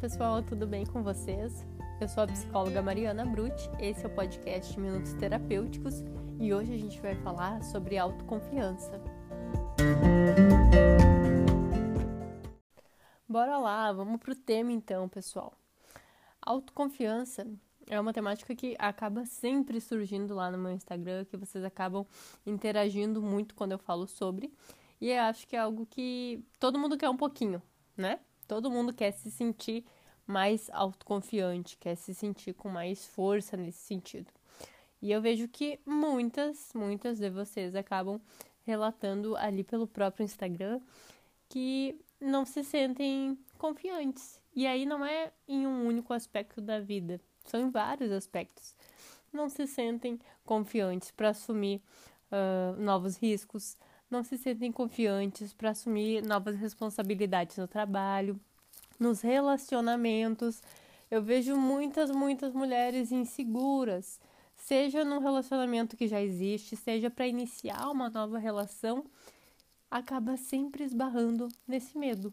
pessoal, tudo bem com vocês? Eu sou a psicóloga Mariana Brutti, esse é o podcast Minutos Terapêuticos e hoje a gente vai falar sobre autoconfiança. Bora lá, vamos pro tema então, pessoal. Autoconfiança é uma temática que acaba sempre surgindo lá no meu Instagram, que vocês acabam interagindo muito quando eu falo sobre, e eu acho que é algo que todo mundo quer um pouquinho, né? Todo mundo quer se sentir mais autoconfiante, quer se sentir com mais força nesse sentido. E eu vejo que muitas, muitas de vocês acabam relatando ali pelo próprio Instagram que não se sentem confiantes. E aí não é em um único aspecto da vida, são em vários aspectos. Não se sentem confiantes para assumir uh, novos riscos, não se sentem confiantes para assumir novas responsabilidades no trabalho, nos relacionamentos. Eu vejo muitas, muitas mulheres inseguras, seja num relacionamento que já existe, seja para iniciar uma nova relação, acaba sempre esbarrando nesse medo.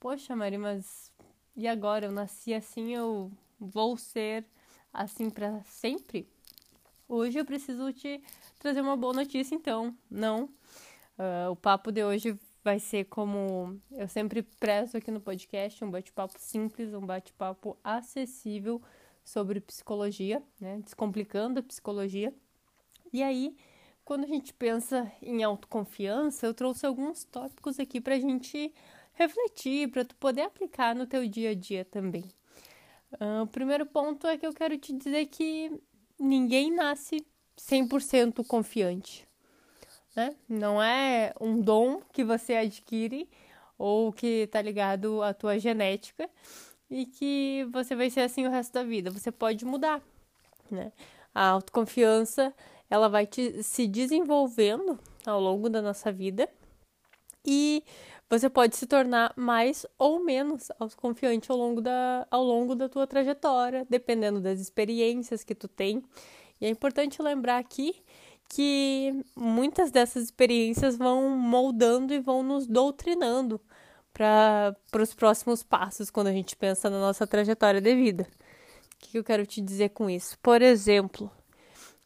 Poxa, Mari, mas e agora? Eu nasci assim, eu vou ser assim para sempre? Hoje eu preciso te trazer uma boa notícia, então. Não. Uh, o papo de hoje vai ser como eu sempre prezo aqui no podcast, um bate-papo simples, um bate-papo acessível sobre psicologia, né? Descomplicando a psicologia. E aí, quando a gente pensa em autoconfiança, eu trouxe alguns tópicos aqui para a gente refletir, para tu poder aplicar no teu dia a dia também. Uh, o primeiro ponto é que eu quero te dizer que ninguém nasce 100% confiante né? Não é um dom que você adquire ou que tá ligado à tua genética e que você vai ser assim o resto da vida. Você pode mudar, né? A autoconfiança, ela vai te, se desenvolvendo ao longo da nossa vida e você pode se tornar mais ou menos autoconfiante ao longo da, ao longo da tua trajetória, dependendo das experiências que tu tem. E é importante lembrar aqui que muitas dessas experiências vão moldando e vão nos doutrinando para os próximos passos quando a gente pensa na nossa trajetória de vida. O que eu quero te dizer com isso? Por exemplo,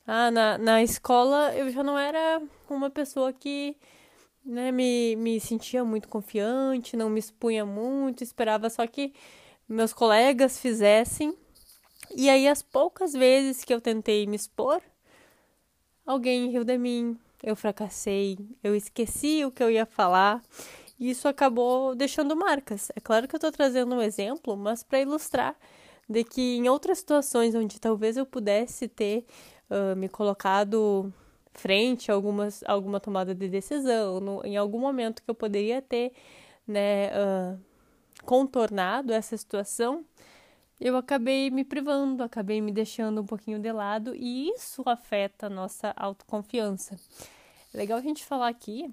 ah, na, na escola eu já não era uma pessoa que né, me, me sentia muito confiante, não me expunha muito, esperava só que meus colegas fizessem. E aí, as poucas vezes que eu tentei me expor, alguém riu de mim, eu fracassei, eu esqueci o que eu ia falar. E isso acabou deixando marcas. É claro que eu estou trazendo um exemplo, mas para ilustrar de que em outras situações onde talvez eu pudesse ter uh, me colocado frente a algumas, alguma tomada de decisão, no, em algum momento que eu poderia ter né, uh, contornado essa situação, eu acabei me privando, acabei me deixando um pouquinho de lado e isso afeta a nossa autoconfiança. É legal a gente falar aqui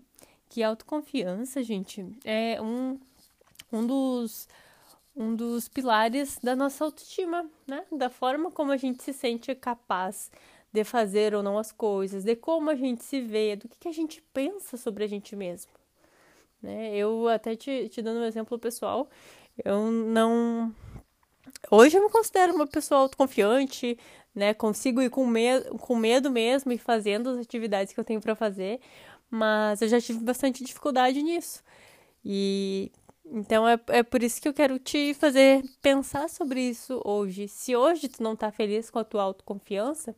que autoconfiança, gente, é um, um dos um dos pilares da nossa autoestima, né? Da forma como a gente se sente capaz de fazer ou não as coisas, de como a gente se vê, do que, que a gente pensa sobre a gente mesmo. Né? Eu até te, te dando um exemplo pessoal, eu não Hoje eu me considero uma pessoa autoconfiante, né? Consigo ir com, me com medo mesmo e fazendo as atividades que eu tenho para fazer, mas eu já tive bastante dificuldade nisso. E então é, é por isso que eu quero te fazer pensar sobre isso hoje. Se hoje tu não tá feliz com a tua autoconfiança,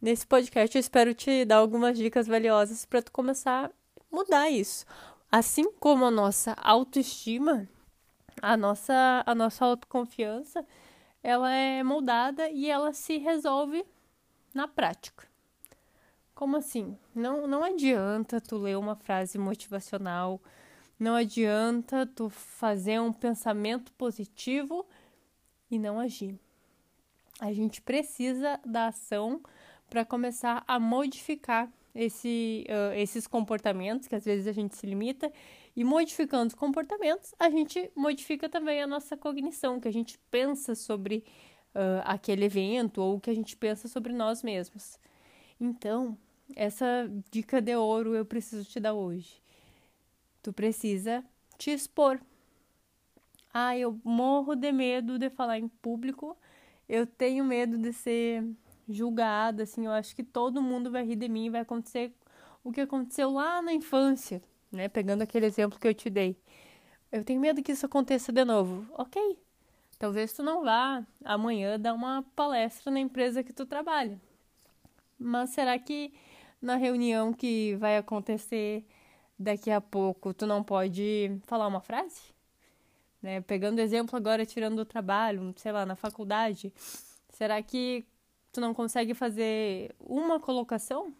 nesse podcast eu espero te dar algumas dicas valiosas para tu começar a mudar isso. Assim como a nossa autoestima, a nossa, a nossa autoconfiança ela é moldada e ela se resolve na prática. Como assim? Não, não adianta tu ler uma frase motivacional, não adianta tu fazer um pensamento positivo e não agir. A gente precisa da ação para começar a modificar esse, uh, esses comportamentos que às vezes a gente se limita e modificando os comportamentos, a gente modifica também a nossa cognição, que a gente pensa sobre uh, aquele evento ou o que a gente pensa sobre nós mesmos. Então, essa dica de ouro eu preciso te dar hoje. Tu precisa te expor. Ah, eu morro de medo de falar em público. Eu tenho medo de ser julgada, assim. Eu acho que todo mundo vai rir de mim vai acontecer o que aconteceu lá na infância, né? Pegando aquele exemplo que eu te dei. Eu tenho medo que isso aconteça de novo. Ok. Talvez tu não vá amanhã dar uma palestra na empresa que tu trabalha. Mas será que na reunião que vai acontecer daqui a pouco tu não pode falar uma frase? Né? Pegando exemplo agora, tirando do trabalho, sei lá, na faculdade, será que tu não consegue fazer uma colocação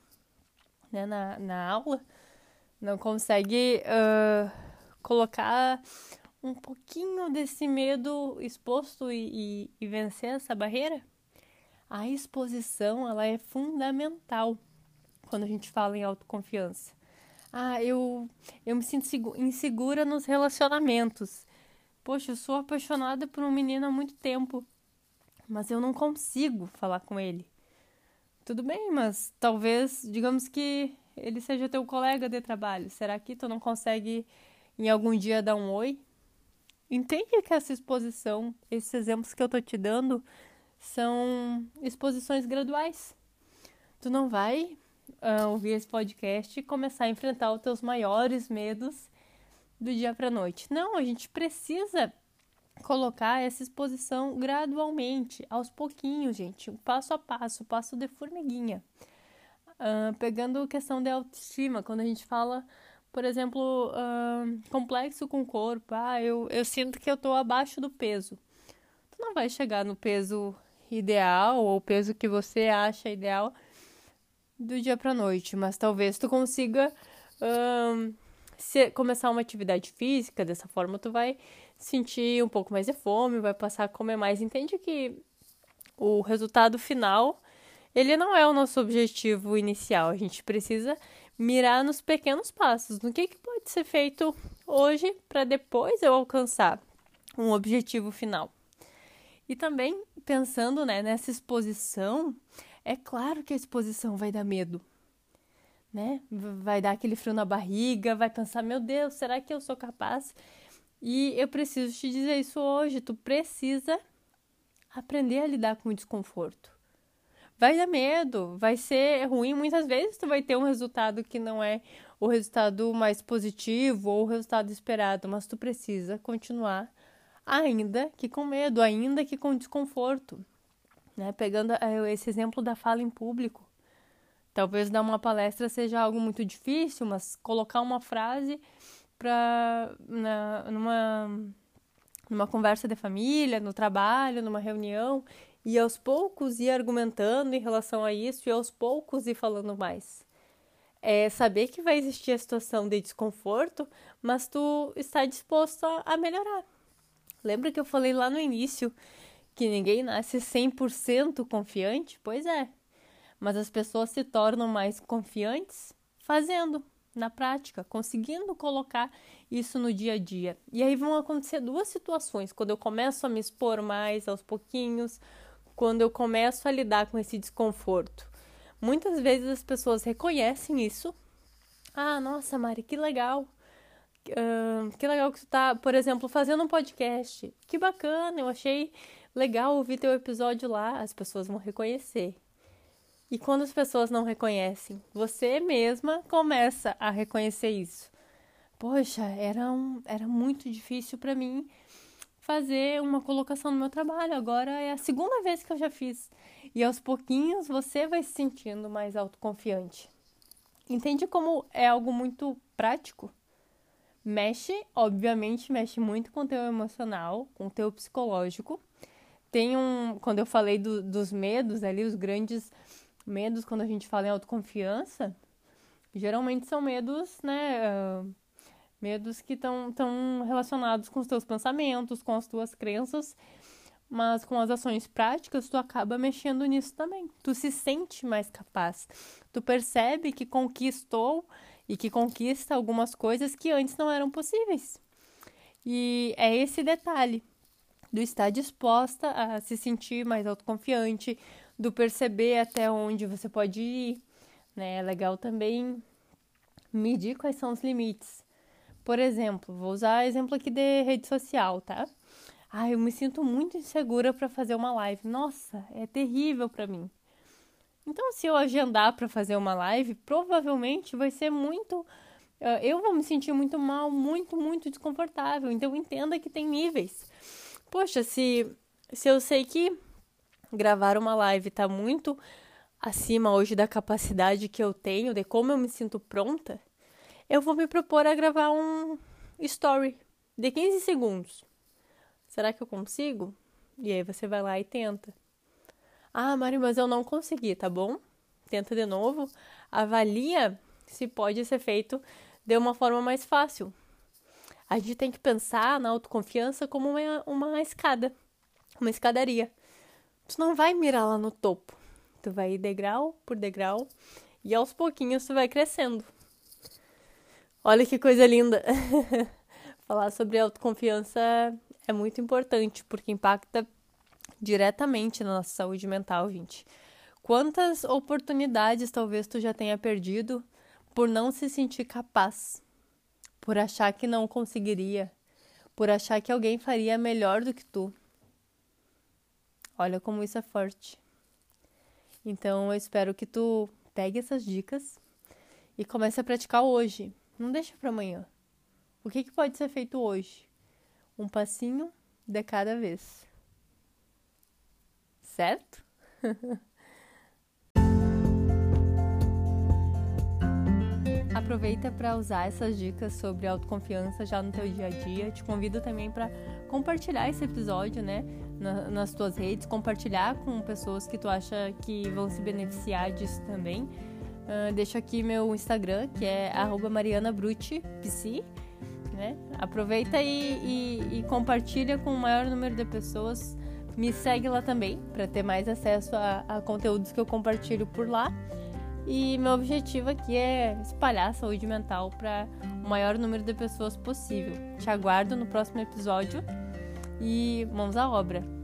né, na, na aula? Não consegue uh, colocar um pouquinho desse medo exposto e, e, e vencer essa barreira? A exposição ela é fundamental quando a gente fala em autoconfiança. Ah, eu, eu me sinto insegura nos relacionamentos. Poxa, eu sou apaixonada por um menino há muito tempo, mas eu não consigo falar com ele. Tudo bem, mas talvez, digamos que ele seja teu colega de trabalho. Será que tu não consegue em algum dia dar um oi? Entende que essa exposição, esses exemplos que eu tô te dando, são exposições graduais. Tu não vai uh, ouvir esse podcast e começar a enfrentar os teus maiores medos do dia para noite. Não, a gente precisa colocar essa exposição gradualmente, aos pouquinhos, gente, passo a passo, passo de formiguinha. Uh, pegando questão da autoestima, quando a gente fala, por exemplo, uh, complexo com o corpo, ah, eu, eu sinto que eu tô abaixo do peso. Tu não vai chegar no peso ideal ou o peso que você acha ideal do dia para noite, mas talvez tu consiga um, se, começar uma atividade física, dessa forma tu vai sentir um pouco mais de fome, vai passar a comer mais. Entende que o resultado final, ele não é o nosso objetivo inicial. A gente precisa mirar nos pequenos passos, no que, que pode ser feito hoje para depois eu alcançar um objetivo final. E também pensando né, nessa exposição, é claro que a exposição vai dar medo, né? Vai dar aquele frio na barriga, vai pensar, meu Deus, será que eu sou capaz? E eu preciso te dizer isso hoje, tu precisa aprender a lidar com o desconforto. Vai dar medo, vai ser ruim, muitas vezes tu vai ter um resultado que não é o resultado mais positivo ou o resultado esperado, mas tu precisa continuar ainda que com medo, ainda que com desconforto. Né? Pegando eh, esse exemplo da fala em público. Talvez dar uma palestra seja algo muito difícil, mas colocar uma frase para numa numa conversa de família, no trabalho, numa reunião, e aos poucos ir argumentando em relação a isso e aos poucos ir falando mais. É saber que vai existir a situação de desconforto, mas tu está disposto a, a melhorar. Lembra que eu falei lá no início que ninguém nasce 100% confiante? Pois é. Mas as pessoas se tornam mais confiantes fazendo, na prática, conseguindo colocar isso no dia a dia. E aí vão acontecer duas situações: quando eu começo a me expor mais aos pouquinhos, quando eu começo a lidar com esse desconforto. Muitas vezes as pessoas reconhecem isso. Ah, nossa, Mari, que legal. Uh, que legal que tu tá, por exemplo, fazendo um podcast. Que bacana, eu achei legal ouvir teu episódio lá, as pessoas vão reconhecer. E quando as pessoas não reconhecem, você mesma começa a reconhecer isso. Poxa, era, um, era muito difícil para mim fazer uma colocação no meu trabalho. Agora é a segunda vez que eu já fiz. E aos pouquinhos você vai se sentindo mais autoconfiante. Entende como é algo muito prático? Mexe, obviamente, mexe muito com o teu emocional, com o teu psicológico, tem um. Quando eu falei do, dos medos ali, os grandes medos, quando a gente fala em autoconfiança, geralmente são medos, né? Uh, medos que estão tão relacionados com os teus pensamentos, com as tuas crenças, mas com as ações práticas, tu acaba mexendo nisso também. Tu se sente mais capaz. Tu percebe que conquistou e que conquista algumas coisas que antes não eram possíveis. E é esse detalhe do estar disposta a se sentir mais autoconfiante, do perceber até onde você pode ir, né? É legal também medir quais são os limites. Por exemplo, vou usar exemplo aqui de rede social, tá? Ah, eu me sinto muito insegura para fazer uma live. Nossa, é terrível para mim. Então, se eu agendar para fazer uma live, provavelmente vai ser muito. Uh, eu vou me sentir muito mal, muito, muito desconfortável. Então, entenda que tem níveis. Poxa, se, se eu sei que gravar uma live tá muito acima hoje da capacidade que eu tenho, de como eu me sinto pronta, eu vou me propor a gravar um story de 15 segundos. Será que eu consigo? E aí você vai lá e tenta. Ah, Mari, mas eu não consegui, tá bom? Tenta de novo. Avalia se pode ser feito de uma forma mais fácil. A gente tem que pensar na autoconfiança como uma, uma escada, uma escadaria. Tu não vai mirar lá no topo. Tu vai ir degrau por degrau e aos pouquinhos tu vai crescendo. Olha que coisa linda! Falar sobre autoconfiança é muito importante porque impacta diretamente na nossa saúde mental, gente. Quantas oportunidades talvez tu já tenha perdido por não se sentir capaz, por achar que não conseguiria, por achar que alguém faria melhor do que tu. Olha como isso é forte. Então eu espero que tu pegue essas dicas e comece a praticar hoje. Não deixa para amanhã. O que, que pode ser feito hoje? Um passinho de cada vez. Certo? Aproveita para usar essas dicas sobre autoconfiança já no teu dia a dia. Te convido também para compartilhar esse episódio, né, na, nas tuas redes, compartilhar com pessoas que tu acha que vão se beneficiar disso também. Uh, deixo aqui meu Instagram, que é @marianabruti_pc, né? Aproveita e, e, e compartilha com o maior número de pessoas. Me segue lá também para ter mais acesso a, a conteúdos que eu compartilho por lá. E meu objetivo aqui é espalhar a saúde mental para o maior número de pessoas possível. Te aguardo no próximo episódio e mãos à obra.